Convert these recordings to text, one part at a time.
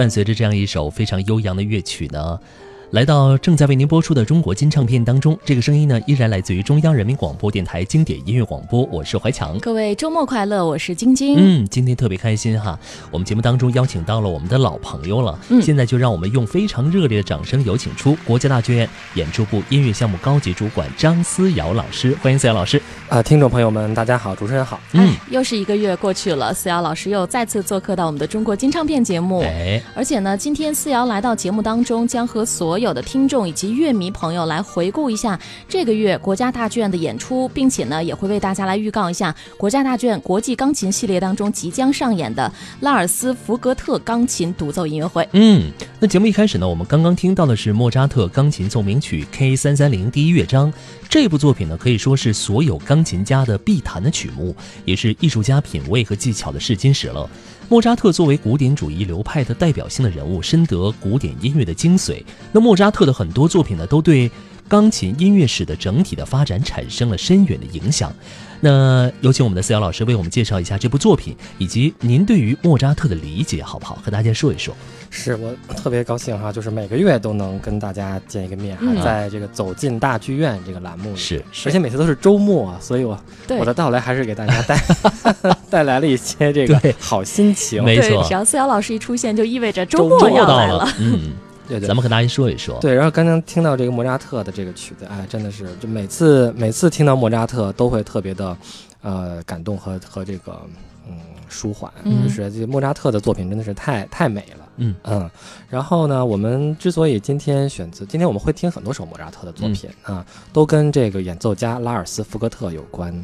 伴随着这样一首非常悠扬的乐曲呢。来到正在为您播出的中国金唱片当中，这个声音呢依然来自于中央人民广播电台经典音乐广播，我是怀强。各位周末快乐，我是晶晶。嗯，今天特别开心哈，我们节目当中邀请到了我们的老朋友了。嗯，现在就让我们用非常热烈的掌声有请出国家大剧院演出部音乐项目高级主管张思瑶老师，欢迎思瑶老师。啊，听众朋友们，大家好，主持人好。嗯，又是一个月过去了，思瑶老师又再次做客到我们的中国金唱片节目。哎，而且呢，今天思瑶来到节目当中，将和所有的听众以及乐迷朋友来回顾一下这个月国家大剧院的演出，并且呢，也会为大家来预告一下国家大剧院国际钢琴系列当中即将上演的拉尔斯福格特钢琴独奏音乐会。嗯，那节目一开始呢，我们刚刚听到的是莫扎特钢琴奏鸣曲 K 三三零第一乐章。这部作品呢，可以说是所有钢琴家的必弹的曲目，也是艺术家品味和技巧的试金石了。莫扎特作为古典主义流派的代表性的人物，深得古典音乐的精髓。那莫扎特的很多作品呢，都对钢琴音乐史的整体的发展产生了深远的影响。那有请我们的思瑶老师为我们介绍一下这部作品，以及您对于莫扎特的理解，好不好？和大家说一说。是我特别高兴哈，就是每个月都能跟大家见一个面，还在这个走进大剧院这个栏目里，是，而且每次都是周末，所以我我的到来还是给大家带 带来了一些这个好心情。没错，只要思瑶老师一出现，就意味着周末要来了。嗯，对对，咱们和大家说一说。对，然后刚刚听到这个莫扎特的这个曲子，哎，真的是就每次每次听到莫扎特都会特别的呃感动和和这个嗯。舒缓，就是这莫扎特的作品真的是太太美了。嗯嗯，然后呢，我们之所以今天选择，今天我们会听很多首莫扎特的作品啊，都跟这个演奏家拉尔斯福格特有关。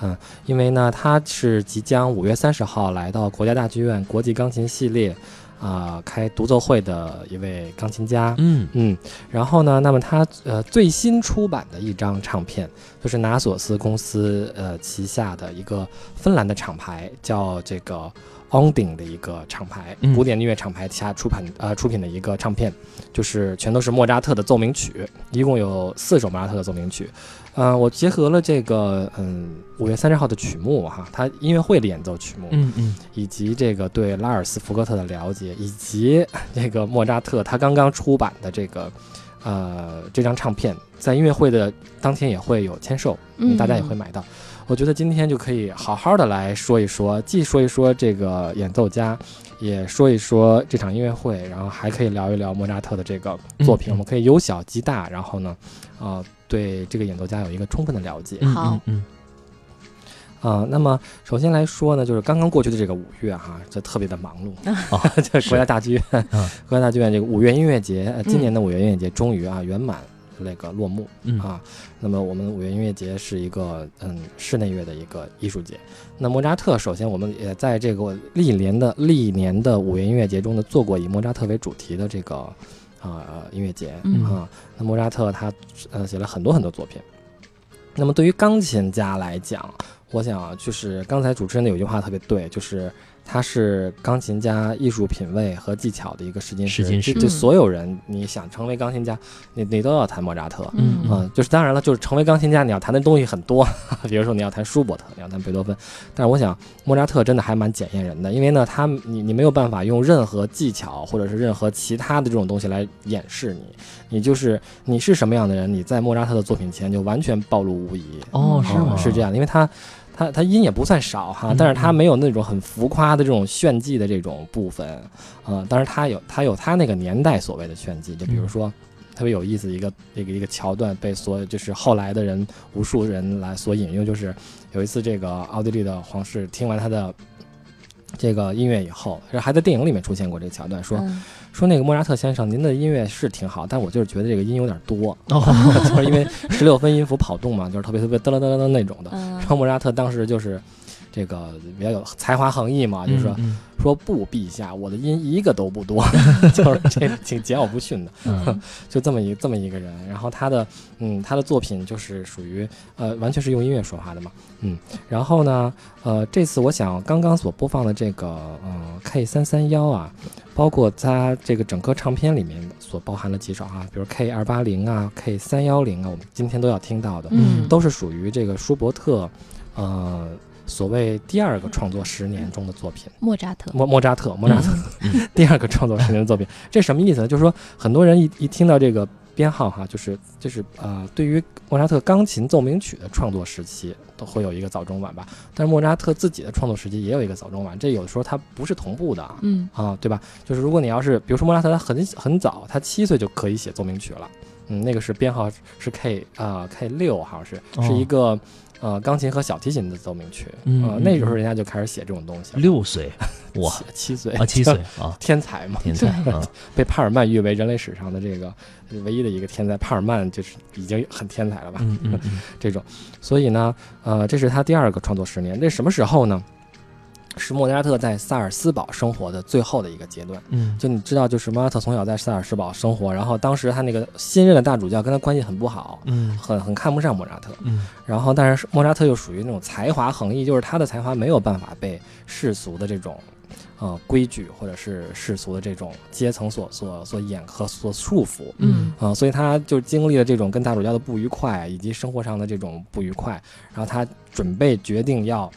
嗯，因为呢，他是即将五月三十号来到国家大剧院国际钢琴系列。啊，开独奏会的一位钢琴家，嗯嗯，然后呢，那么他呃最新出版的一张唱片，就是拿索斯公司呃旗下的一个芬兰的厂牌，叫这个 Onding 的一个厂牌，古典音乐厂牌下出版呃出品的一个唱片，就是全都是莫扎特的奏鸣曲，一共有四首莫扎特的奏鸣曲。嗯，我结合了这个，嗯，五月三十号的曲目哈，他音乐会的演奏曲目，嗯嗯，以及这个对拉尔斯福格特的了解，以及 这个莫扎特他刚刚出版的这个，呃，这张唱片，在音乐会的当天也会有签售，嗯大家也会买到。我觉得今天就可以好好的来说一说，既说一说这个演奏家，也说一说这场音乐会，然后还可以聊一聊莫扎特的这个作品，我们可以由小及大，然后呢，呃。对这个演奏家有一个充分的了解。好，嗯，啊，那么首先来说呢，就是刚刚过去的这个五月哈，就特别的忙碌。啊，在国家大剧院，国家大剧院这个五月音乐节，今年的五月音乐节终于啊圆满那个落幕啊。那么我们五月音乐节是一个嗯室内乐的一个艺术节。那莫扎特，首先我们也在这个历年的历年的五月音乐节中呢做过以莫扎特为主题的这个。啊，音乐节啊，那莫扎特他呃写了很多很多作品。那么对于钢琴家来讲，我想就是刚才主持人的有句话特别对，就是。他是钢琴家艺术品味和技巧的一个试金石，就就所有人你想成为钢琴家，你你都要弹莫扎特，嗯，就是当然了，就是成为钢琴家你要弹的东西很多，比如说你要弹舒伯特，你要弹贝多芬，但是我想莫扎特真的还蛮检验人的，因为呢，他你你没有办法用任何技巧或者是任何其他的这种东西来掩饰你，你就是你是什么样的人，你在莫扎特的作品前就完全暴露无遗。哦，是吗？是这样，因为他。他他音也不算少哈，但是他没有那种很浮夸的这种炫技的这种部分，啊，但是他有他有他那个年代所谓的炫技，就比如说特别有意思一个一个一个桥段，被所就是后来的人无数人来所引用，就是有一次这个奥地利的皇室听完他的这个音乐以后，还在电影里面出现过这个桥段，说。说那个莫扎特先生，您的音乐是挺好，但我就是觉得这个音有点多，就是因为十六分音符跑动嘛，就是特别特别噔噔噔噔那种的。然后莫扎特当时就是。这个比较有才华横溢嘛，就是说说不，陛下，我的音一个都不多，就是这挺桀骜不驯的，就这么一这么一个人。然后他的嗯，他的作品就是属于呃，完全是用音乐说话的嘛，嗯。然后呢，呃，这次我想刚刚所播放的这个嗯 K 三三幺啊，包括他这个整个唱片里面所包含了几首啊，比如 K 二八零啊，K 三幺零啊，我们今天都要听到的，嗯，都是属于这个舒伯特，呃。所谓第二个创作十年中的作品，莫扎特，莫莫扎特，莫扎特，第二个创作十年的作品，这什么意思呢？就是说，很多人一一听到这个编号哈，就是就是呃，对于莫扎特钢琴奏鸣曲的创作时期，都会有一个早中晚吧。但是莫扎特自己的创作时期也有一个早中晚，这有的时候它不是同步的，嗯。啊，对吧？就是如果你要是，比如说莫扎特他很很早，他七岁就可以写奏鸣曲了，嗯，那个是编号是 K 啊 K 六，好像是是一个。呃，钢琴和小提琴的奏鸣曲，呃，那时候人家就开始写这种东西。六岁，哇，七岁啊，七岁啊，天才嘛，天才啊，被帕尔曼誉为人类史上的这个唯一的一个天才。帕尔曼就是已经很天才了吧？嗯嗯，这种，所以呢，呃，这是他第二个创作十年。那什么时候呢？是莫扎特在萨尔斯堡生活的最后的一个阶段。嗯，就你知道，就是莫扎特从小在萨尔斯堡生活，然后当时他那个新任的大主教跟他关系很不好，嗯，很很看不上莫扎特，嗯，然后但是莫扎特又属于那种才华横溢，就是他的才华没有办法被世俗的这种，呃，规矩或者是世俗的这种阶层所所所掩和所束缚，嗯，啊，所以他就经历了这种跟大主教的不愉快以及生活上的这种不愉快，然后他准备决定要。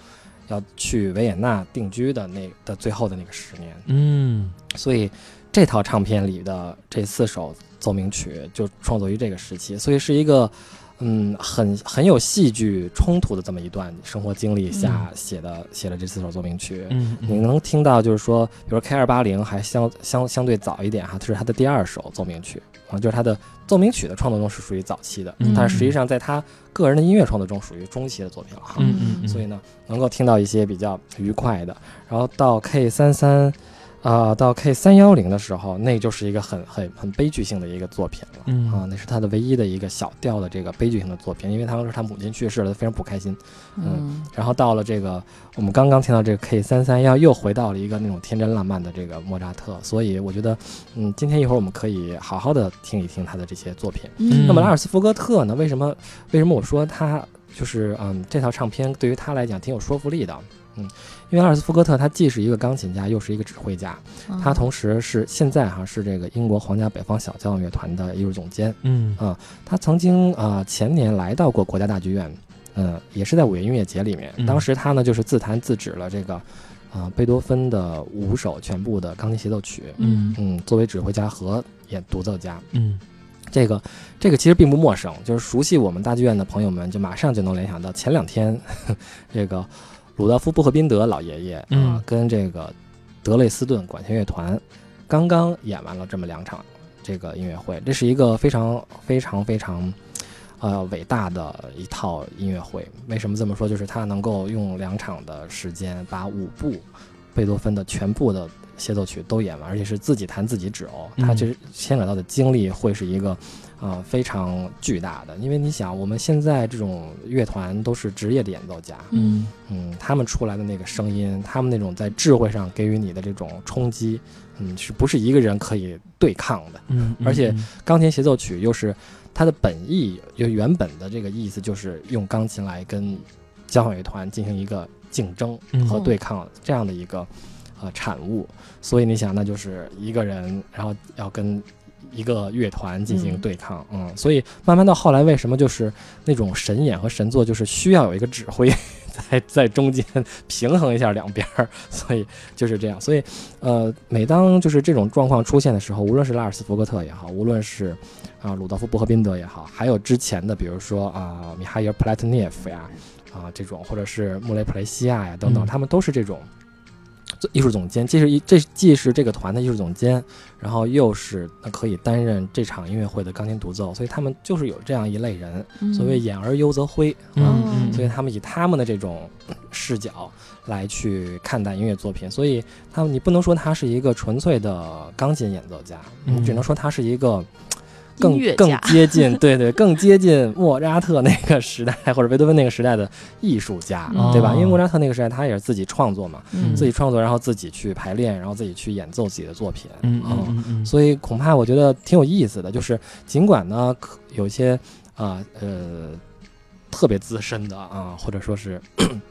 要去维也纳定居的那的最后的那个十年，嗯，所以这套唱片里的这四首奏鸣曲就创作于这个时期，所以是一个嗯，很很有戏剧冲突的这么一段生活经历下嗯写的写了这四首奏鸣曲。嗯你能听到，就是说，比如 K 二八零还相相相对早一点哈，这是他的第二首奏鸣曲啊，就是他的奏鸣曲的创作中是属于早期的，嗯但是实际上在他个人的音乐创作中属于中期的作品了哈。嗯嗯嗯，所以呢，能够听到一些比较愉快的。然后到 K 三三，啊，到 K 三幺零的时候，那就是一个很很很悲剧性的一个作品了。嗯啊，那是他的唯一的一个小调的这个悲剧性的作品，因为当时他母亲去世了，他非常不开心。嗯然后到了这个，我们刚刚听到这个 K 三三幺，又回到了一个那种天真烂漫的这个莫扎特，所以我觉得，嗯，今天一会儿我们可以好好的听一听他的这些作品。嗯那么拉尔斯福格特呢？为什么为什么我说他就是嗯这套唱片对于他来讲挺有说服力的？嗯，因为拉尔斯福格特他既是一个钢琴家，又是一个指挥家，嗯他同时是现在哈是这个英国皇家北方小交响乐团的艺术总监。嗯啊他曾经啊、呃前年来到过国家大剧院，嗯、也是在五月音乐节里面。嗯当时他呢就是自弹自指了这个啊、贝多芬的五首全部的钢琴协奏曲。嗯嗯，作为指挥家和演独奏家，嗯这个这个其实并不陌生，就是熟悉我们大剧院的朋友们就马上就能联想到前两天 这个鲁道夫·布赫宾德老爷爷啊、嗯跟这个德累斯顿管弦乐团刚刚演完了这么两场这个音乐会，这是一个非常非常非常呃伟大的一套音乐会。为什么这么说？就是他能够用两场的时间把五部贝多芬的全部的协奏曲都演完，而且是自己弹自己指哦。他其实牵扯到的精力会是一个啊、呃非常巨大的，因为你想，我们现在这种乐团都是职业的演奏家，嗯嗯，他们出来的那个声音，他们那种在智慧上给予你的这种冲击，嗯，是不是一个人可以对抗的？嗯，而且钢琴协奏曲又是它的本意，就原本的这个意思就是用钢琴来跟交响乐团进行一个竞争嗯和对抗这样的一个呃产物。所以你想，那就是一个人，然后要跟一个乐团进行嗯对抗，嗯，所以慢慢到后来，为什么就是那种神演和神作，就是需要有一个指挥 在在中间平衡一下两边儿，所以就是这样。所以，呃，每当就是这种状况出现的时候，无论是拉尔斯福格特也好，无论是啊鲁道夫·布赫宾德也好，还有之前的，比如说啊米哈伊尔·普莱特涅夫呀，啊这种，或者是穆雷普雷西亚呀等等，嗯他们都是这种。艺术总监，既是一这既是这个团的艺术总监，然后又是可以担任这场音乐会的钢琴独奏，所以他们就是有这样一类人，嗯。所谓“演而优则挥”啊，嗯嗯，所以他们以他们的这种视角来去看待音乐作品，所以他们你不能说他是一个纯粹的钢琴演奏家，嗯你只能说他是一个更更接近对对更接近莫扎特那个时代或者贝多芬那个时代的艺术家，嗯对吧？哦因为莫扎特那个时代他也是自己创作嘛，嗯自己创作，然后自己去排练，然后自己去演奏自己的作品，嗯所以恐怕我觉得挺有意思的，就是尽管呢可有一些啊呃特别资深的啊，或者说是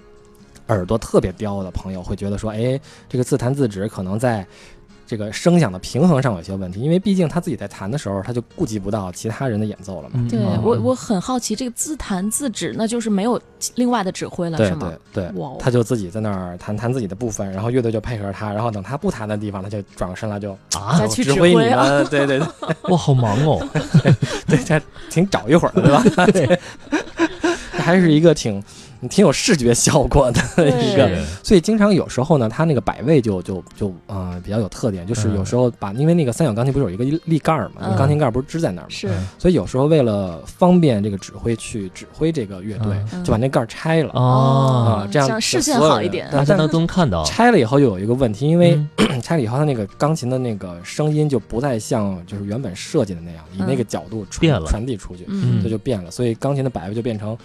耳朵特别刁的朋友会觉得说，哎，这个自弹自指可能在。这个声响的平衡上有些问题，因为毕竟他自己在弹的时候，他就顾及不到其他人的演奏了嘛。嗯对嗯我我很好奇，这个自弹自指，那就是没有另外的指挥了，是吗对？对对哦，他就自己在那儿弹弹自己的部分，然后乐队就配合他，然后等他不弹的地方，他就转过身来就啊再，去指挥你指挥啊们。对对对 哇，好忙哦，对，他挺找一会儿的，对吧？对，这还是一个挺挺有视觉效果的 一个。对。所以经常有时候呢，它那个摆位就就就啊、呃比较有特点，就是有时候把因为那个三角钢琴不是有一个立盖儿嘛，那个嗯。钢琴盖儿不是支在那儿嘛，是，所以有时候为了方便这个指挥去指挥这个乐队，嗯。就把那盖儿拆了。哦，啊这样视线好一点。大家都能看到，拆了以后又有一个问题，因为嗯。拆了以后，它那个钢琴的那个声音就不再像就是原本设计的那样，以那个角度传变了。传递出去，嗯。这就变了。所以钢琴的摆位就变成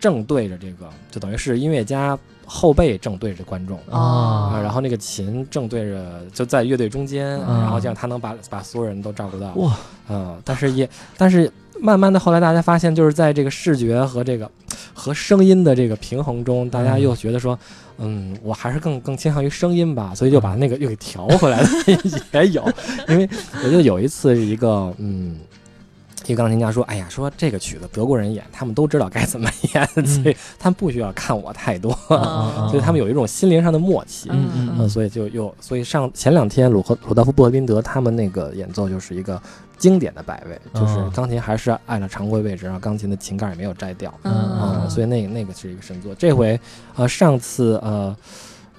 正对着这个，就等于是音乐家后背正对着观众。啊啊，然后那个琴正对着，就在乐队中间，嗯然后这样他能把把所有人都照顾到。哇，嗯，但是也，但是慢慢的后来大家发现，就是在这个视觉和这个和声音的这个平衡中，大家又觉得说，嗯，我还是更更倾向于声音吧，所以就把那个又给调回来了，也有，因为我记得有一次是一个，嗯。一个钢琴家说：“哎呀，说这个曲子德国人演，他们都知道该怎么演，嗯 所以他们不需要看我太多，啊 所以他们有一种心灵上的默契。嗯嗯所以就又所以上前两天鲁和鲁道夫布赫宾德他们那个演奏就是一个经典的摆位，就是哦钢琴还是按照常规位置，然后钢琴的琴盖也没有摘掉，嗯啊、所以那个那个是一个神作。这回呃上次呃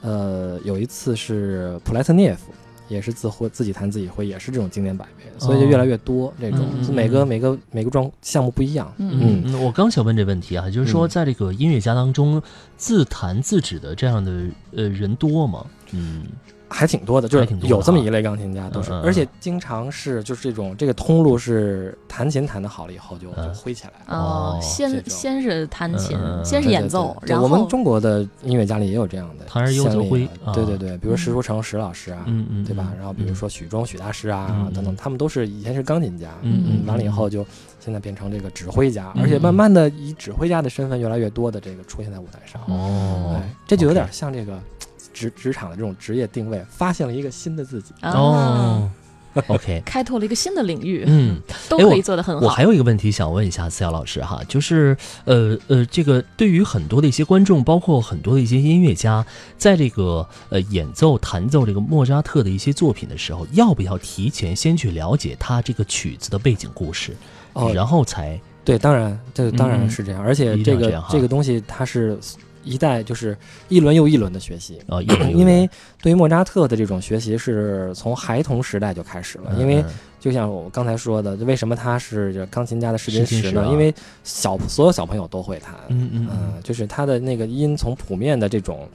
呃有一次是普莱特涅夫。也是自会自己弹自己会，也是这种经典摆位，所以就越来越多这种，每个每个每个状项目不一样。嗯我刚想问这问题啊，就是说嗯在这个音乐家当中，自弹自指的这样的呃人多吗？嗯还挺多的，就是有这么一类钢琴家都是，而且经常是就是这种这个通路是弹琴弹的好了以后就就嗯挥起来了。哦，先先是弹琴先是演奏，我们中国的音乐家里也有这样的弹而优则先例挥啊的对对对，比如石书成石老师啊，嗯嗯，对吧？嗯。然后比如说许忠许大师啊等等，他们都是以前是钢琴家，嗯嗯完了以后就现在变成这个指挥家，嗯而且慢慢的以指挥家的身份越来越多的这个出现在舞台上。哦哎，这就有点像这个职职场的这种职业定位，发现了一个新的自己。啊哦，OK。开拓了一个新的领域，嗯，都可以做得很好。我还有一个问题想问一下思瑶老师哈，就是呃呃，这个对于很多的一些观众，包括很多的一些音乐家，在这个呃演奏弹奏这个莫扎特的一些作品的时候，要不要提前先去了解他这个曲子的背景故事，哦，然后才对，当然，这当嗯然是这样，而且这个这这个东西它是一代就是一轮又一轮的学习。啊，有因为对于莫扎特的这种学习是从孩童时代就开始了，因为就像我刚才说的，为什么他是钢琴家的试金石呢？因为小所有小朋友都会弹，嗯嗯就是他的那个音从谱面的这种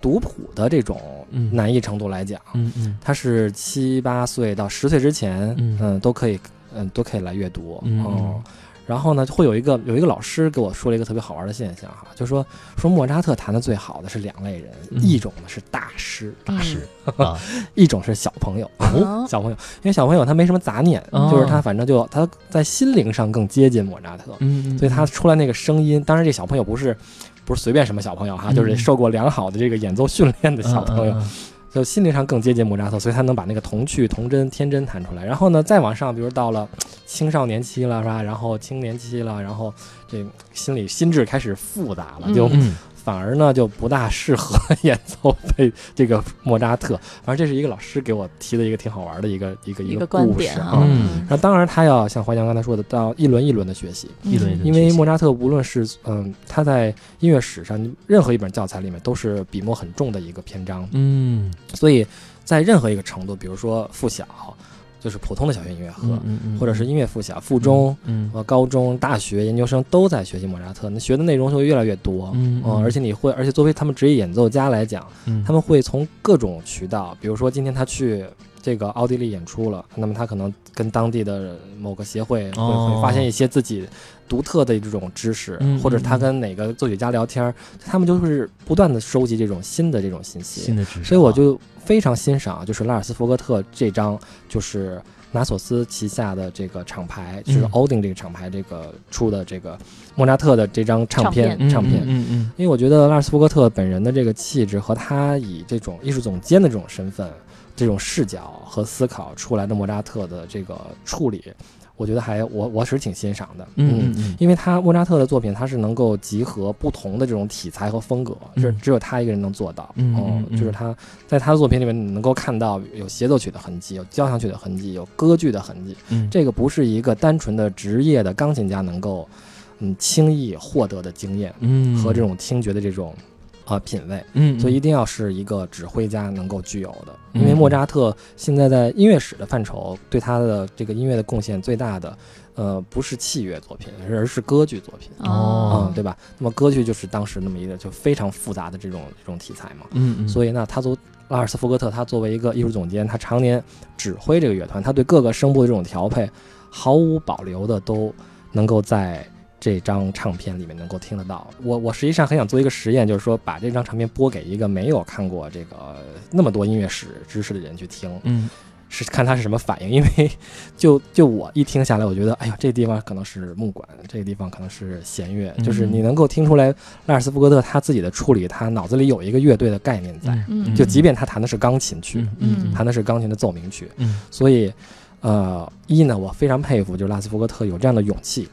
读谱的这种嗯。难易程度来讲，嗯嗯。他是七八岁到十岁之前，嗯。嗯，都可以，嗯，都可以来阅读，嗯。哦然后呢，会有一个有一个老师给我说了一个特别好玩的现象哈，就说说莫扎特弹的最好的是两类人，嗯。一种呢是大师，大师啊，一种是小朋友。哦。小朋友，因为小朋友他没什么杂念，哦。就是他反正就他在心灵上更接近莫扎特，嗯，所以他出来那个声音，当然这小朋友不是不是随便什么小朋友哈，嗯就是受过良好的这个演奏训练的小朋友，嗯就心灵上更接近莫扎特，所以他能把那个童趣、童真、天真弹出来。然后呢，再往上，比如到了青少年期了，是吧？然后青年期了，然后这心理心智开始复杂了，就嗯反而呢就不大适合 演奏被这个莫扎特。反正这是一个老师给我提的一个挺好玩的一个一个一个个故事观点啊，嗯。然后当然他要像怀强刚才说的，到一轮一轮的学习，一轮一轮因为莫扎特无论是嗯他在音乐史上任何一本教材里面都是笔墨很重的一个篇章，嗯。所以在任何一个程度，比如说附小，就是普通的小学音乐课，或者是音乐附小、附中。嗯呃，高中、大学、研究生都在学习莫扎特，那学的内容就会越来越多，嗯嗯。而且你会，而且作为他们职业演奏家来讲，嗯。他们会从各种渠道，比如说今天他去这个奥地利演出了，那么他可能跟当地的某个协会会、哦。会发现一些自己独特的这种知识，嗯或者他跟哪个作曲家聊天儿，他们就是不断的收集这种新的这种信息，新的知识。啊，所以我就非常欣赏，就是拉尔斯福格特这张，就是拿索斯旗下的这个厂牌，就是嗯欧丁这个厂牌这个出的这个莫扎特的这张唱片唱唱片。嗯嗯。因为我觉得拉尔斯福格特本人的这个气质和他以这种艺术总监的这种身份、这种视角和思考出来的莫扎特的这个处理，我觉得还我我是挺欣赏的。嗯嗯因为他莫扎特的作品，他是能够集合不同的这种题材和风格，就是只有他一个人能做到。嗯哦就是他在他的作品里面，你能够看到有协奏曲的痕迹，有交响曲的痕迹，有歌剧的痕迹。嗯，这个不是一个单纯的职业的钢琴家能够嗯轻易获得的经验嗯和这种听觉的这种呃品味。嗯，所以一定要是一个指挥家能够具有的，嗯因为莫扎特现在在音乐史的范畴对他的这个音乐的贡献最大的，呃，不是器乐作品，而是歌剧作品。哦嗯，对吧？那么歌剧就是当时那么一个就非常复杂的这种这种题材嘛。嗯嗯，所以呢，他作拉尔斯福格特，他作为一个艺术总监，他常年指挥这个乐团，他对各个声部的这种调配毫无保留的都能够在这张唱片里面能够听得到。我我实际上很想做一个实验，就是说把这张唱片播给一个没有看过这个那么多音乐史知识的人去听，嗯是看他是什么反应。因为就就我一听下来，我觉得，哎呀，这地方可能是木管，这个地方可能是弦乐，就是你能够听出来拉尔斯福格特他自己的处理，他脑子里有一个乐队的概念在。嗯就即便他弹的是钢琴曲，嗯嗯弹的是钢琴的奏鸣曲，嗯所以，呃，一呢，我非常佩服，就是拉斯福格特有这样的勇气，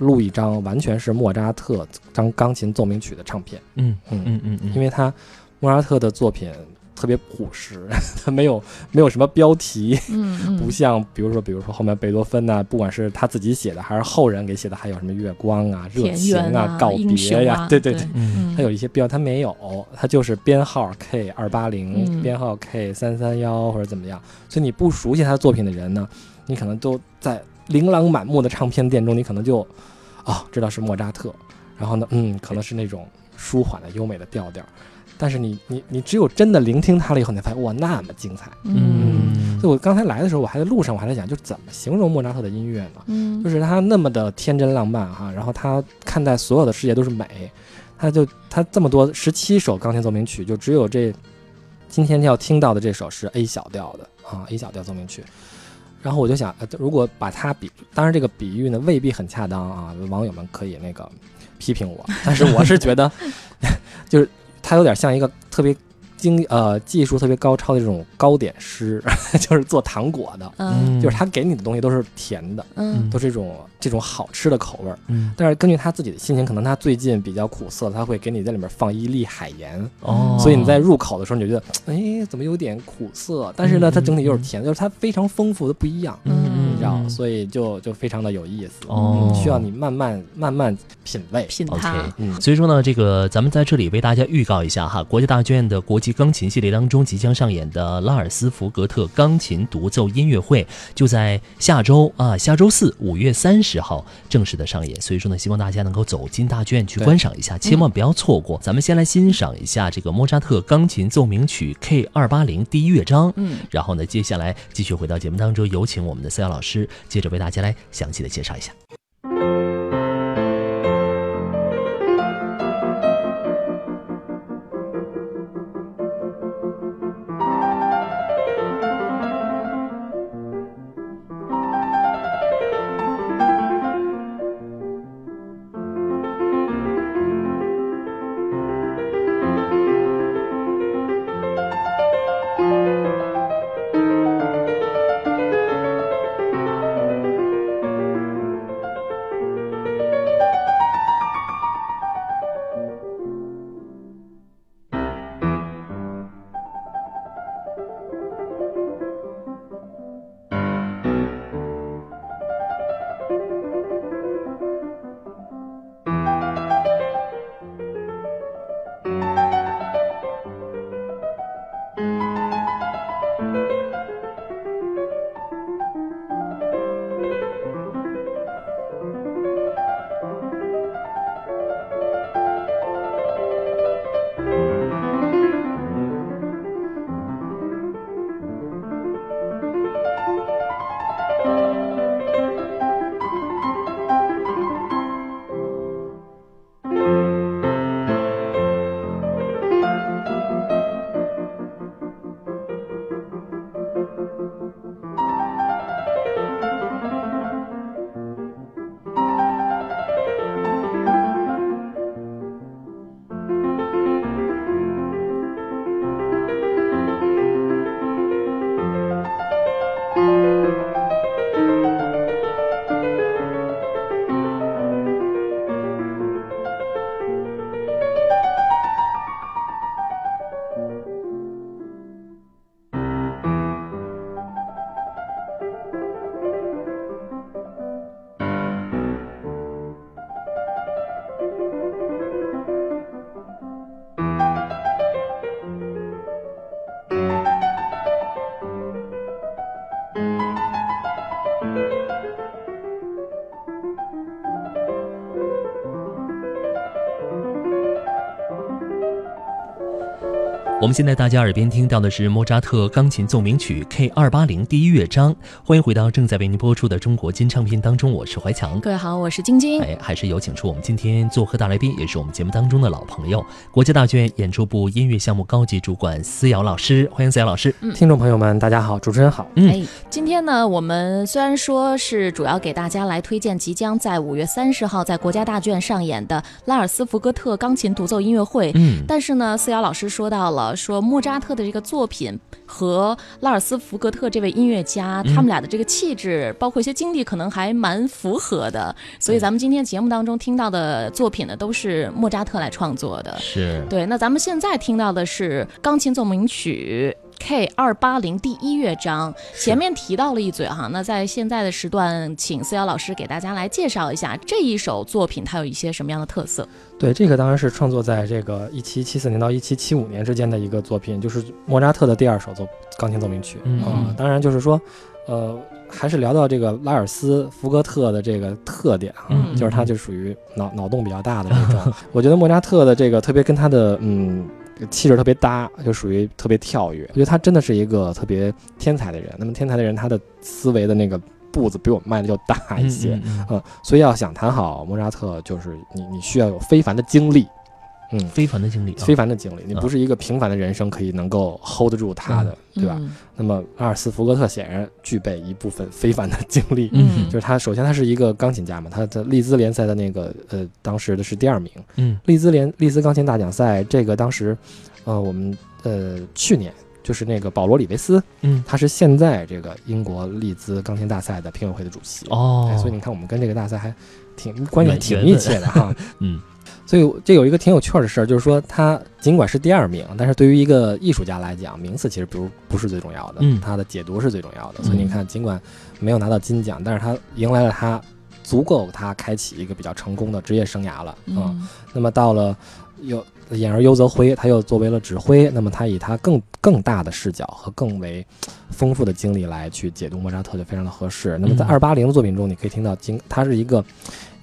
录一张完全是莫扎特张钢琴奏鸣曲的唱片。嗯嗯嗯嗯嗯，因为他莫扎特的作品特别朴实，他 没有没有什么标题，嗯嗯，不像比如说比如说后面贝多芬呐、不管是他自己写的还是后人给写的，还有什么月光啊、热情园啊告别呀、啊 对对对对。嗯他有一些标，他没有，他就是编号 K 二八零，嗯编号 K 三三幺或者怎么样。所以你不熟悉他的作品的人呢，你可能都在琳琅满目的唱片店中，你可能就哦知道是莫扎特，然后呢，嗯，可能是那种舒缓的优美的调调。但是你你你只有真的聆听它了以后，你才发现哇那么精彩。嗯所以我刚才来的时候，我还在路上，我还在想，就是怎么形容莫扎特的音乐呢？嗯就是他那么的天真浪漫哈，然后他看待所有的世界都是美，他就他这么多十七首钢琴奏鸣曲，就只有这今天要听到的这首是 A 小调的啊 A 小调奏鸣曲。然后我就想，如果把它比，当然这个比喻呢未必很恰当啊，网友们可以那个批评我，但是我是觉得，就是它有点像一个特别精呃技术特别高超的这种糕点师，就是做糖果的，嗯。就是他给你的东西都是甜的，嗯。都是这种这种好吃的口味儿。嗯。但是根据他自己的心情，可能他最近比较苦涩，他会给你在里面放一粒海盐，哦，所以你在入口的时候你就觉得，哎，怎么有点苦涩？但是呢，嗯它整体又是甜的，就是它非常丰富的不一样，嗯。你知道，所以就就非常的有意思。哦。嗯需要你慢慢慢慢品味。品它，嗯，所以说呢，这个咱们在这里为大家预告一下哈，国家大剧院的国际钢琴系列当中即将上演的拉尔斯福格特钢琴独奏音乐会，就在下周啊，下周四五月三十号正式的上演。所以说呢，希望大家能够走进大剧院去观赏一下，千万不要错过。咱们先来欣赏一下这个莫扎特钢琴奏鸣曲 K 二八零第一乐章。嗯然后呢，接下来继续回到节目当中，有请我们的思瑶老师，接着为大家来详细的介绍一下。们现在大家耳边听到的是莫扎特钢琴奏鸣曲 K 二八零第一乐章。欢迎回到正在为您播出的中国金唱片当中，我是怀强。各位好，我是晶晶。哎，还是有请出我们今天做客大来宾，也是我们节目当中的老朋友，国家大剧院演出部音乐项目高级主管思瑶老师。欢迎思瑶老师。嗯听众朋友们，大家好，主持人好。嗯哎，今天呢，我们虽然说是主要给大家来推荐即将在五月三十号在国家大剧院上演的拉尔斯福格特钢琴独奏音乐会，嗯，但是呢，思瑶老师说到了，到说莫扎特的这个作品和拉尔斯福格特这位音乐家，他们俩的这个气质，包括一些经历，可能还蛮符合的。所以咱们今天节目当中听到的作品呢，都是莫扎特来创作的。是对，那咱们现在听到的是钢琴奏鸣曲。K 二八零第一乐章，前面提到了一嘴哈，那在现在的时段，请思瑶老师给大家来介绍一下这一首作品，它有一些什么样的特色？对，这个当然是创作在这个一七七四年到一七七五年之间的一个作品，就是莫扎特的第二首奏钢琴奏鸣曲。嗯。当然就是说，呃，还是聊到这个拉尔斯福格特的这个特点啊，嗯就是他就属于脑脑洞比较大的那种。我觉得莫扎特的这个特别跟他的嗯。气质特别搭，就属于特别跳跃。我觉得他真的是一个特别天才的人。那么天才的人，他的思维的那个步子比我们迈的就大一些，嗯嗯嗯，所以要想谈好莫扎特，就是你你需要有非凡的经历，嗯，非凡的经历啊，非凡的经历，你啊。不是一个平凡的人生可以能够 hold 得住他的，对吧？嗯。那么阿尔斯福格特显然具备一部分非凡的经历，嗯。就是他首先他是一个钢琴家嘛，他的利兹联赛的那个呃当时的是第二名，嗯。利兹联利兹钢琴大奖赛这个当时，呃我们呃去年。就是那个保罗·里维斯，嗯。他是现在这个英国利兹钢琴大赛的评委会的主席。哦。哎，所以你看我们跟这个大赛还挺关系挺密切的哈。嗯所以这有一个挺有趣儿的事儿，就是说他尽管是第二名，但是对于一个艺术家来讲，名次其实不不是最重要的，嗯他的解读是最重要的。所以你看，尽管没有拿到金奖，但是他迎来了他足够他开启一个比较成功的职业生涯了。嗯，嗯那么到了又演而优则挥，他又作为了指挥，那么他以他更更大的视角和更为丰富的经历来去解读莫扎特，就非常的合适。那么在嗯二八零的作品中，你可以听到经，他是一个。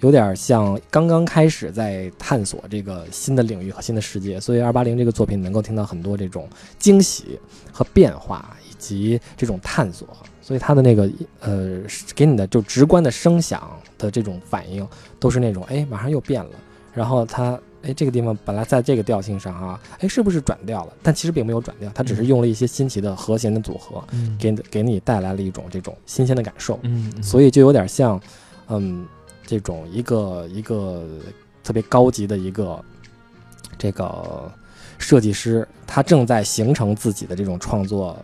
有点像刚刚开始在探索这个新的领域和新的世界，所以二八零这个作品能够听到很多这种惊喜和变化，以及这种探索。所以它的那个呃，给你的就直观的声响的这种反应，都是那种哎，马上又变了。然后它哎，这个地方本来在这个调性上啊，哎，是不是转调了？但其实并没有转调，它只是用了一些新奇的和弦的组合，嗯给给你带来了一种这种新鲜的感受。嗯嗯所以就有点像，嗯，这种一个一个特别高级的一个这个设计师，他正在形成自己的这种创作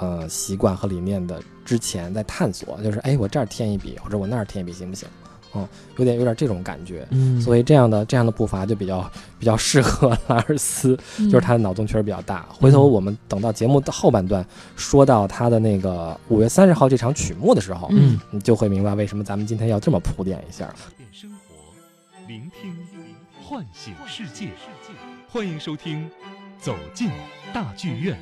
呃习惯和理念的之前，在探索，就是哎，我这儿添一笔，或者我那儿添一笔行不行？嗯，有点有点这种感觉。嗯，所以这样的这样的步伐就比较比较适合 拉尔斯，嗯就是他的脑洞确实比较大。回头我们等到节目的后半段说到他的那个五月三十号这场曲目的时候，嗯你就会明白为什么咱们今天要这么铺垫一下。变生活，聆听，唤醒世界。欢迎收听《走进大剧院》。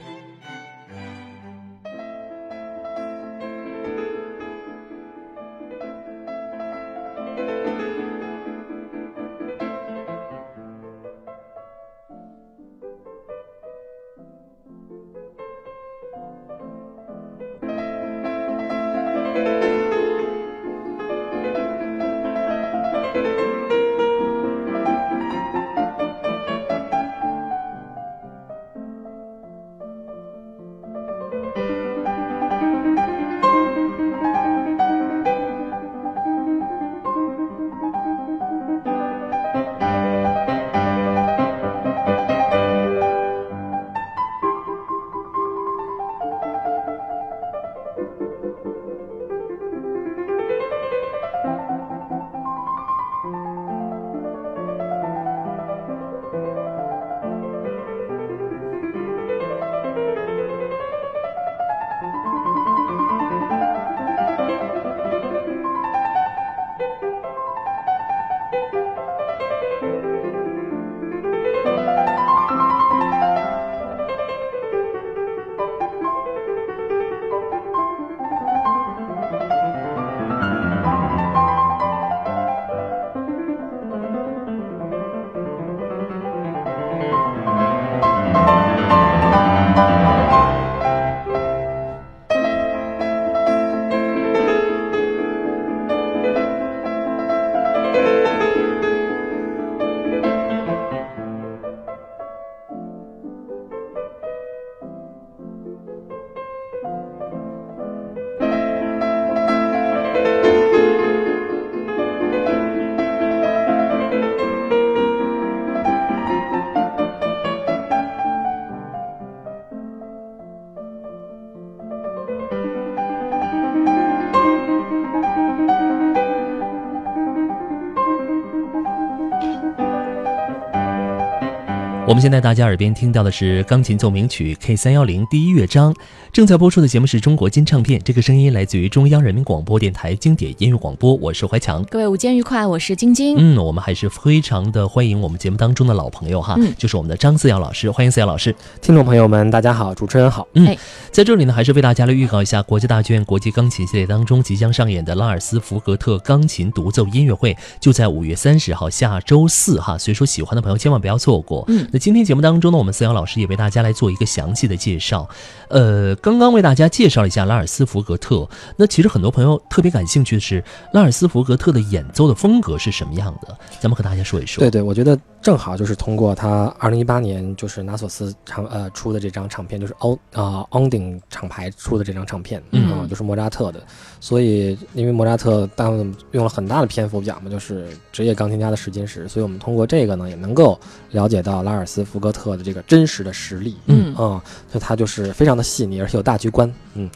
我们现在大家耳边听到的是钢琴奏鸣曲 K 三幺零第一乐章。正在播出的节目是中国金唱片，这个声音来自于中央人民广播电台经典音乐广播，我是怀强。各位午间愉快，我是晶晶。嗯，我们还是非常的欢迎我们节目当中的老朋友哈，嗯就是我们的张思瑶老师，欢迎思瑶老师。听众朋友们，大家好，主持人好。嗯在这里呢，还是为大家来预告一下国家大剧院国际钢琴系列当中即将上演的拉尔斯福格特钢琴独奏音乐会，就在五月三十号下周四哈，所以说喜欢的朋友千万不要错过。嗯那今天节目当中呢，我们思瑶老师也为大家来做一个详细的介绍。呃，刚刚为大家介绍了一下拉尔斯福格特，那其实很多朋友特别感兴趣的是拉尔斯福格特的演奏的风格是什么样的，咱们和大家说一说。对对，我觉得正好就是通过他二零一八年就是拿索斯唱呃出的这张唱片，就是欧啊昂顶厂牌出的这张唱片，嗯啊就是莫扎特的。所以因为莫扎特当用了很大的篇幅讲嘛，就是职业钢琴家的试金石，所以我们通过这个呢，也能够了解到拉尔斯福格特的这个真实的实力。嗯啊，就他就是非常的细腻，而且有大局观。嗯，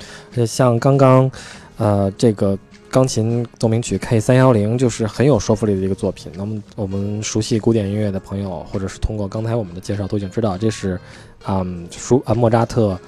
像刚刚，呃，这个钢琴奏鸣曲 K 三幺零就是很有说服力的一个作品。那么我们熟悉古典音乐的朋友，或者是通过刚才我们的介绍，都已经知道这是，嗯，舒啊莫扎特，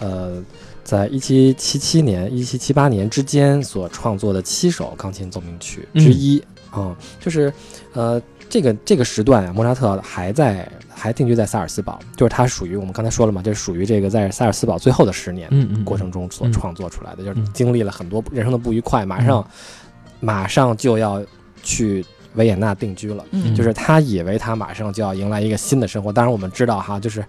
呃，在一七七七年、一七七八年之间所创作的七首钢琴奏鸣曲之一啊、就是，呃。这个这个时段啊，莫扎特还在还定居在萨尔斯堡，就是他属于我们刚才说了嘛，这是属于这个在萨尔斯堡最后的十年，过程中所嗯创作出来的，就是嗯经历了很多人生的不愉快，马上马上就要去维也纳定居了。嗯。就是他以为他马上就要迎来一个新的生活，当然我们知道哈，就是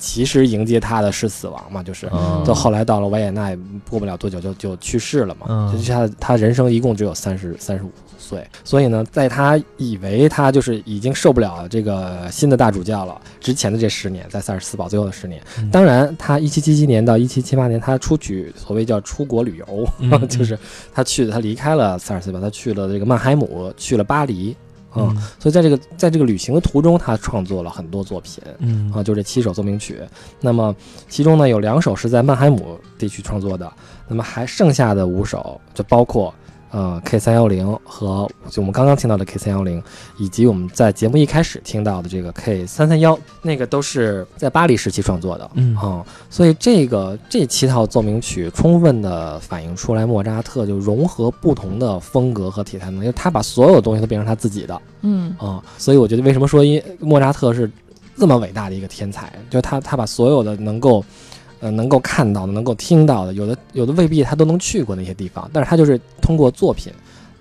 其实迎接他的是死亡嘛，就是哦就后来到了维也纳，过不了多久就就去世了嘛。嗯就是他他人生一共只有三十三十五岁，所以呢，在他以为他就是已经受不了这个新的大主教了之前的这十年，在萨尔斯堡最后的十年，嗯当然他一七七七年到一七七八年，他出去所谓叫出国旅游，就是他去他离开了萨尔斯堡，他去了这个曼海姆，去了巴黎。嗯，嗯所以在这个在这个旅行的途中，他创作了很多作品。嗯啊，就这七首奏鸣曲。那么其中呢，有两首是在曼海姆地区创作的，那么还剩下的五首就包括呃 K 三幺零和就我们刚刚听到的 K 三幺零，以及我们在节目一开始听到的这个 K 三三幺，那个都是在巴黎时期创作的。嗯啊、所以这个这七套奏鸣曲充分的反映出来莫扎特就融合不同的风格和体态能力，就是他把所有东西都变成他自己的。嗯啊、所以我觉得为什么说因莫扎特是这么伟大的一个天才，就他他把所有的能够，呃，能够看到的、能够听到的，有的有的未必他都能去过那些地方，但是他就是通过作品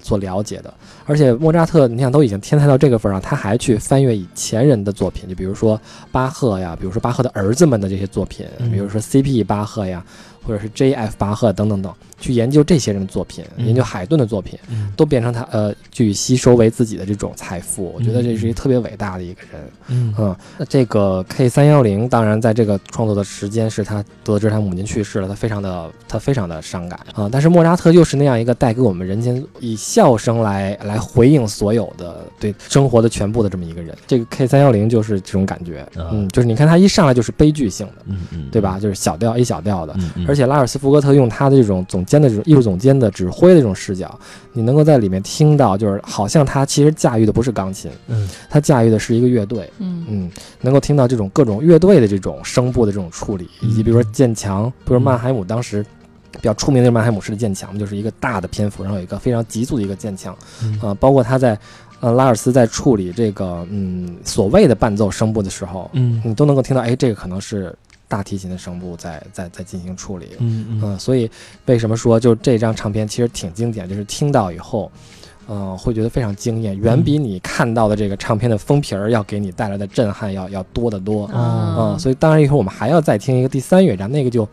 所了解的。而且莫扎特，你想都已经天才到这个份儿上，他还去翻阅以前人的作品，就比如说巴赫呀，比如说巴赫的儿子们的这些作品，嗯比如说 C.P. 巴赫呀，或者是 J.F. 巴赫等等等，去研究这些人的作品，嗯研究海顿的作品。嗯都变成他呃去吸收为自己的这种财富，我觉得这是一个特别伟大的一个人。嗯嗯，那这个 K 三幺零，当然在这个创作的时间是他得知他母亲去世了，他非常的他非常的伤感啊。但是莫扎特又是那样一个带给我们人间以笑声来来回应所有的对生活的全部的这么一个人。这个 K 三幺零就是这种感觉，啊嗯，就是你看他一上来就是悲剧性的，嗯嗯，对吧？就是小调 A 小调的，嗯？嗯，而且拉尔斯福格特用他的这种总监的这种艺术总监的指挥的这种视角，你能够在里面听到，就是好像他其实驾驭的不是钢琴，嗯他驾驭的是一个乐队，嗯嗯，能够听到这种各种乐队的这种声部的这种处理，以及比如说渐强，比如曼海姆当时。比较出名的是曼海姆式的渐强，就是一个大的篇幅，然后有一个非常急促的一个渐强，嗯呃，包括他在，呃，拉尔斯在处理这个，嗯，所谓的伴奏声部的时候，嗯你都能够听到，哎，这个可能是大提琴的声部在在在进行处理，嗯嗯。嗯，所以为什么说就这张唱片其实挺经典，就是听到以后，嗯、会觉得非常惊艳，远比你看到的这个唱片的封皮儿要给你带来的震撼要要多得多。哦嗯，所以当然一会儿我们还要再听一个第三乐章，那个就，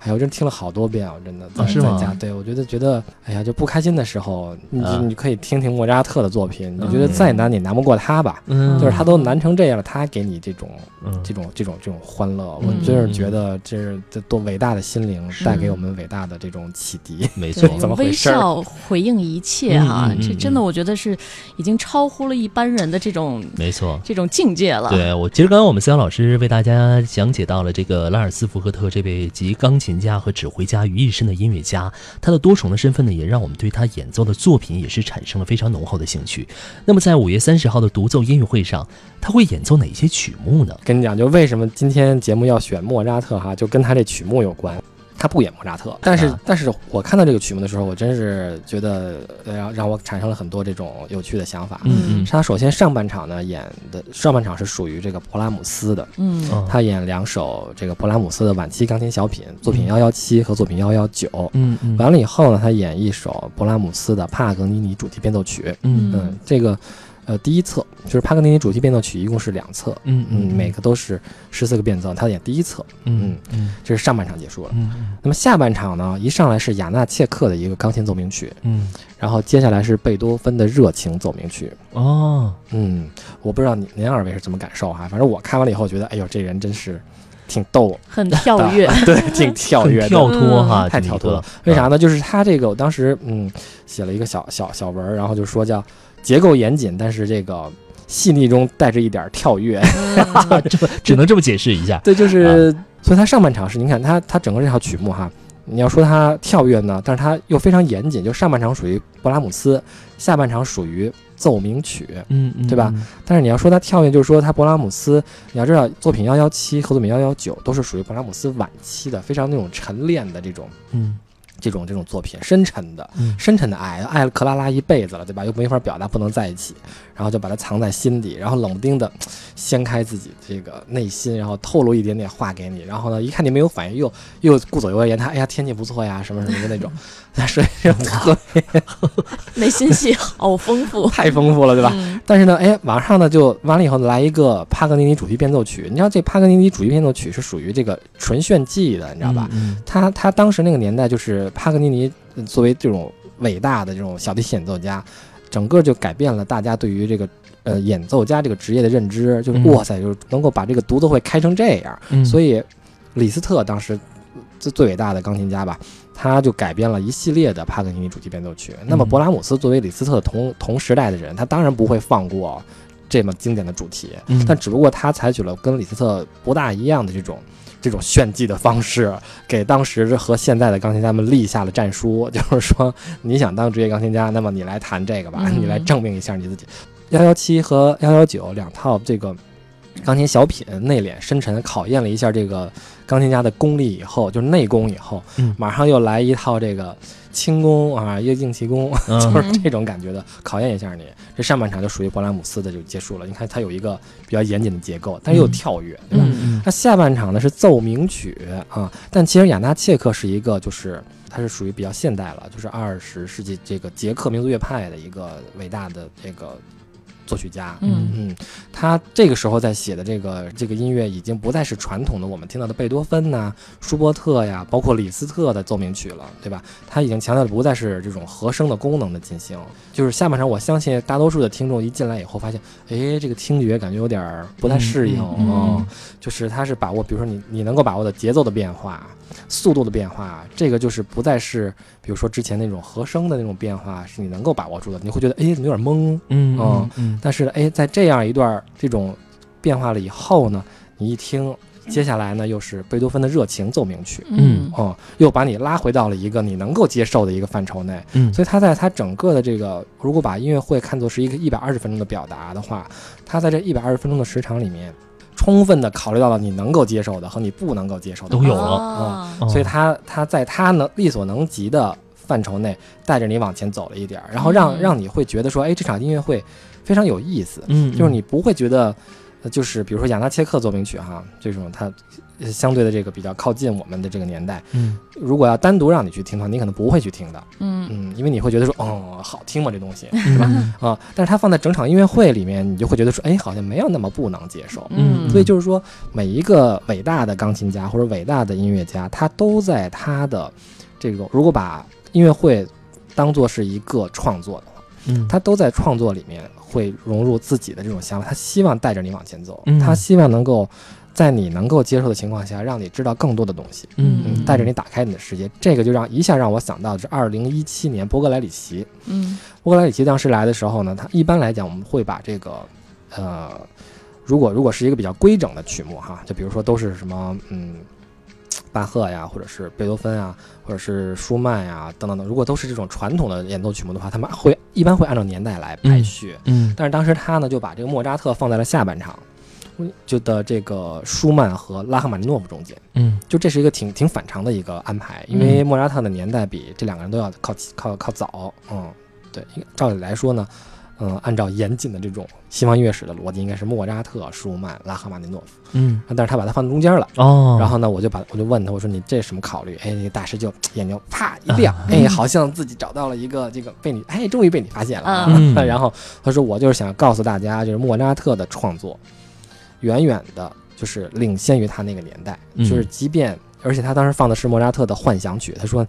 哎呀，我真听了好多遍我，真的在、啊是吗在家，对我觉得觉得，哎呀，就不开心的时候，你、啊你可以听听莫扎特的作品，你觉得嗯再难你难不过他吧？嗯，就是他都难成这样了，他还给你这种嗯这种这种这种欢乐，嗯我真是觉得这是这多伟大的心灵带给我们伟大的这种启迪。没错，，怎么回微事儿笑回应一切啊、这真的我觉得是已经超乎了一般人的这种没错。这种境界了。对我，其实刚刚我们思阳老师为大家讲解到了这个拉尔斯福赫特这位集钢琴琴家和指挥家于一身的音乐家。他的多重的身份呢，也让我们对他演奏的作品也是产生了非常浓厚的兴趣。那么在五月三十号的独奏音乐会上，他会演奏哪些曲目呢？跟你讲，就为什么今天节目要选莫扎特哈，就跟他这曲目有关。他不演莫扎特，但是、啊但是我看到这个曲目的时候，我真是觉得呃让让我产生了很多这种有趣的想法。嗯嗯他首先上半场呢演的上半场是属于这个勃拉姆斯的，嗯嗯他演两首这个勃拉姆斯的晚期钢琴小品，作品幺幺七和作品幺幺九。嗯嗯完了以后呢，他演一首勃拉姆斯的帕格尼尼主题变奏曲。嗯嗯，这个呃第一册就是帕格尼尼主题变奏曲，一共是两册，嗯嗯，每个都是十四个变奏，他演第一册，嗯嗯这是上半场结束了。嗯那么下半场呢，一上来是雅纳切克的一个钢琴奏鸣曲，嗯然后接下来是贝多芬的热情奏鸣曲。哦，嗯，我不知道您您二位是怎么感受哈，反正我看完了以后觉得，哎呦，这人真是挺逗很跳跃，对，挺跳跃跳脱哈，太跳脱了。为啥？呢？就是他这个，我当时嗯写了一个小小小文，然后就说叫结构严谨，但是这个细腻中带着一点跳跃。嗯这只能这么解释一下。对，就是，所以它上半场是，你看它它整个这套曲目哈，你要说它跳跃呢，但是它又非常严谨，就上半场属于勃拉姆斯，下半场属于奏鸣曲。嗯嗯，对吧？但是你要说它跳跃，就是说它勃拉姆斯，你要知道作品幺幺七和作品幺幺九都是属于勃拉姆斯晚期的，非常那种沉练的这种嗯这种这种作品，深沉的。嗯深沉的爱，爱了克拉拉一辈子了，对吧？又没法表达，不能在一起，然后就把它藏在心底，然后冷不丁的掀开自己这个内心，然后透露一点点话给你，然后呢，一看你没有反应，又又顾左右而言他，哎呀，天气不错呀，什么什么的那种，所以就特别 内心戏好丰富，太丰富了，对吧？嗯但是呢，哎，马上呢就完了以后来一个帕格尼尼主题变奏曲，你知道这帕格尼尼主题变奏曲是属于这个纯炫技的，你知道吧？嗯他他当时那个年代，就是帕格尼尼呃作为这种伟大的这种小提琴演奏家，整个就改变了大家对于这个呃演奏家这个职业的认知，就是、嗯哇塞，就是能够把这个独奏会开成这样。嗯，所以以李斯特当时最最伟大的钢琴家吧，他就改编了一系列的帕格尼尼主题变奏曲。那么嗯勃拉姆斯作为李斯特同同时代的人，他当然不会放过这么经典的主题，嗯但只不过他采取了跟李斯特不大一样的这种。这种炫技的方式，给当时和现在的钢琴家们立下了战书，就是说，你想当职业钢琴家，那么你来弹这个吧，嗯你来证明一下你自己。幺幺七和幺幺九两套这个钢琴小品，内敛深沉，考验了一下这个钢琴家的功力以后，就是内功以后，嗯马上又来一套这个轻功啊，又硬气功，嗯 就是这种感觉的，考验一下你。这上半场就属于勃拉姆斯的就结束了。你看它有一个比较严谨的结构，但是又嗯跳跃，对吧？那下半场呢是奏鸣曲啊，但其实雅纳切克是一个，就是它是属于比较现代了，就是二十世纪这个捷克民族乐派的一个伟大的这个作曲家。嗯嗯，他这个时候在写的这个这个音乐已经不再是传统的我们听到的贝多芬呐、舒伯特呀，包括李斯特的奏鸣曲了，对吧？他已经强调的不再是这种和声的功能的进行，就是下半场，我相信大多数的听众一进来以后发现，哎，这个听觉感觉有点儿不太适应嗯嗯哦，就是他是把握，比如说你你能够把握的节奏的变化、速度的变化，这个就是不再是比如说之前那种和声的那种变化，是你能够把握住的，你会觉得哎怎么有点懵，嗯哦嗯但是呢，哎，在这样一段这种变化了以后呢，你一听，接下来呢又是贝多芬的热情奏鸣曲，嗯。哦，又把你拉回到了一个你能够接受的一个范畴内。嗯，所以他在他整个的这个，如果把音乐会看作是一个一百二十分钟的表达的话，他在这一百二十分钟的时长里面，充分的考虑到了你能够接受的和你不能够接受的。都有了。哦哦。所以他他在他能力所能及的范畴内，带着你往前走了一点儿，然后让、嗯。让你会觉得说，哎，这场音乐会非常有意思，嗯，就是你不会觉得，呃就是比如说雅纳切克奏鸣曲哈，这种它呃相对的这个比较靠近我们的这个年代，嗯。如果要单独让你去听的话，你可能不会去听的，嗯。嗯，因为你会觉得说，哦，好听吗这东西是吧？啊？但是它放在整场音乐会里面，你就会觉得说，哎，好像没有那么不能接受。嗯。所以就是说，每一个伟大的钢琴家或者伟大的音乐家，他都在他的这个，如果把音乐会当做是一个创作的话，嗯，他都在创作里面会融入自己的这种想法，他希望带着你往前走，嗯。他希望能够在你能够接受的情况下，让你知道更多的东西，嗯。嗯，带着你打开你的世界。这个就让一下让我想到是二零一七年波格莱里奇，嗯。波格莱里奇当时来的时候呢，他一般来讲我们会把这个，呃，如果如果是一个比较规整的曲目哈，就比如说都是什么，嗯，巴赫呀，或者是贝多芬啊，或者是舒曼呀等等等，如果都是这种传统的演奏曲目的话，他们会一般会按照年代来排序。嗯。但是当时他呢就把这个莫扎特放在了下半场，就的这个舒曼和拉赫玛尼诺夫中间，嗯。就这是一个挺挺反常的一个安排，因为莫扎特的年代比这两个人都要靠靠靠早，嗯，对，照理来说呢，嗯，按照严谨的这种西方音乐史的逻辑，应该是莫扎特、舒曼、拉赫玛尼诺夫，嗯。但是他把它放在中间了。哦，然后呢，我就把我就问他，我说你这什么考虑？哎，那个大师就眼睛啪一亮，啊哎，好像自己找到了一个这个被你，哎，终于被你发现了 然后他说，我就是想告诉大家，就是莫扎特的创作，远远的就是领先于他那个年代，嗯就是即便而且他当时放的是莫扎特的幻想曲，他说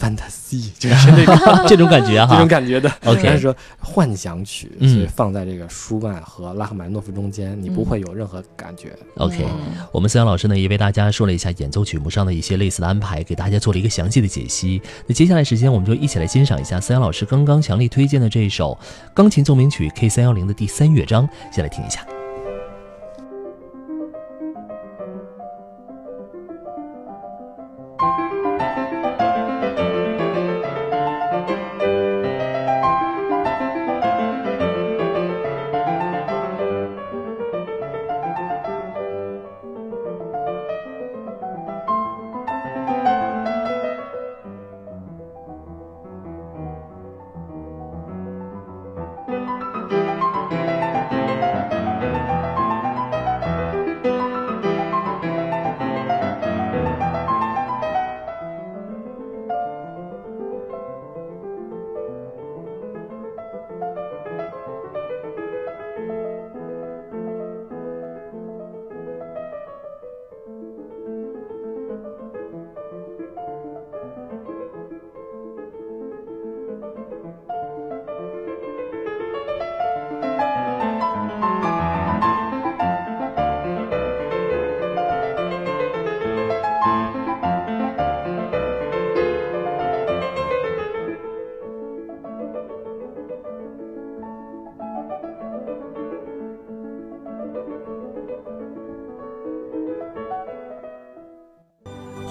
fantasy 就是那个这种感觉哈这种感觉的。OK 他说幻想曲，嗯所以放在这个舒曼和拉赫玛诺夫中间，你不会有任何感觉。OK，嗯我们思阳老师呢也为大家说了一下演奏曲目上的一些类似的安排，给大家做了一个详细的解析。那接下来时间我们就一起来欣赏一下思阳老师刚刚强力推荐的这一首钢琴奏鸣曲 K 三幺零的第三乐章，先来听一下。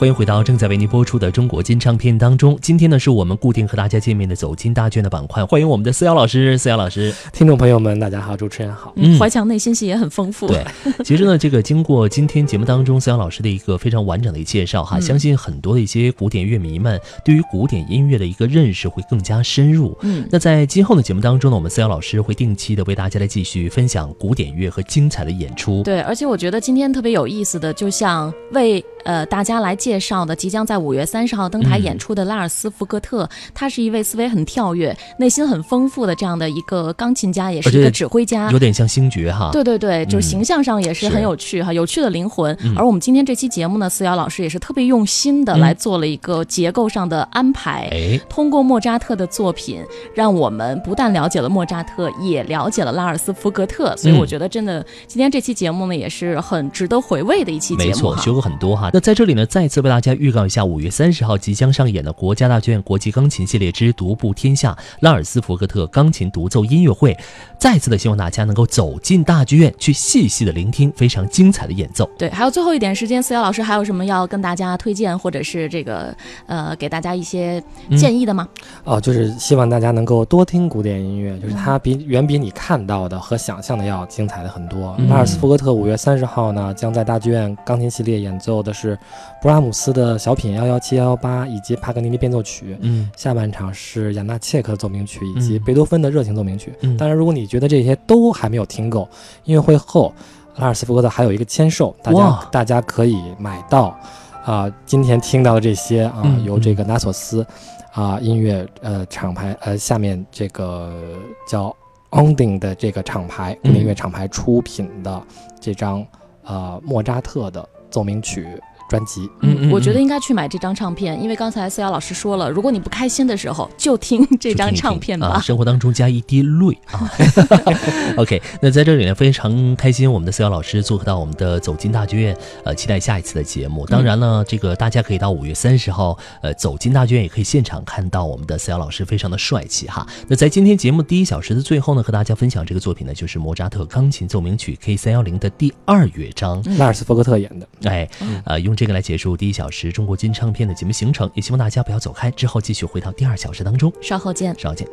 欢迎回到正在为您播出的中国金唱片当中。今天呢，是我们固定和大家见面的走进大卷的板块。欢迎我们的思瑶老师，思瑶老师。听众朋友们，大家好，主持人好。嗯怀强内心戏也很丰富。对，其实呢，这个经过今天节目当中思瑶老师的一个非常完整的一介绍哈，嗯相信很多的一些古典乐迷们对于古典音乐的一个认识会更加深入。嗯，那在今后的节目当中呢，我们思瑶老师会定期的为大家来继续分享古典乐和精彩的演出。对，而且我觉得今天特别有意思的，就像为呃大家来介绍的，即将在五月三十号登台嗯演出的拉尔斯福格特，他是一位思维很跳跃、内心很丰富的这样的一个钢琴家，也是一个指挥家有。点像星爵哈。对对对，就是嗯形象上也是是很有趣哈，有趣的灵魂。嗯而我们今天这期节目呢，思瑶老师也是特别用心的嗯来做了一个结构上的安排。哎，通过莫扎特的作品，让我们不但了解了莫扎特，也了解了拉尔斯福格特。所以嗯我觉得，真的今天这期节目呢，也是很值得回味的一期节目没错，学过很多哈。那在这里呢，再次为大家预告一下，五月三十号即将上演的国家大剧院国际钢琴系列之独步天下拉尔斯福格特钢琴独奏音乐会，再次的希望大家能够走进大剧院，去细细的聆听非常精彩的演奏。对，还有最后一点时间，思瑶老师还有什么要跟大家推荐，或者是这个呃给大家一些嗯建议的吗？哦，就是希望大家能够多听古典音乐，就是嗯它比远比你看到的和想象的要精彩的很多。嗯拉尔斯福格特五月三十号呢，将在大剧院钢琴系列演奏的是布拉姆斯的小品幺幺七幺幺八以及帕格尼尼变奏曲。嗯下半场是雅纳切克的奏鸣曲以及嗯贝多芬的热情奏鸣曲。嗯当然，如果你觉得这些都还没有听够，音乐会后拉尔斯福格特还有一个签售，大家大家可以买到。啊、今天听到的这些啊，嗯由这个纳索斯啊、音乐呃厂牌呃下面这个叫 Onding 的这个厂牌古典音乐厂牌出品的这张呃莫扎特的奏鸣曲专辑。嗯嗯我觉得嗯应该去买这张唱片，因为刚才思瑶老师说了，如果你不开心的时候，就听这张唱片吧。啊，生活当中加一滴泪啊。OK，那在这里呢，非常开心，我们的思瑶老师做客到我们的走进大剧院，呃，期待下一次的节目。当然呢，这个大家可以到五月三十号，呃，走进大剧院也可以现场看到我们的思瑶老师非常的帅气哈。那在今天节目第一小时的最后呢，和大家分享这个作品呢，就是莫扎特钢琴奏鸣曲 K 三幺零的第二乐章。拉尔斯福格特演的。哎，呃，用这。这个来结束第一小时中国金唱片的节目行程，也希望大家不要走开，之后继续回到第二小时当中。稍后见。稍后见。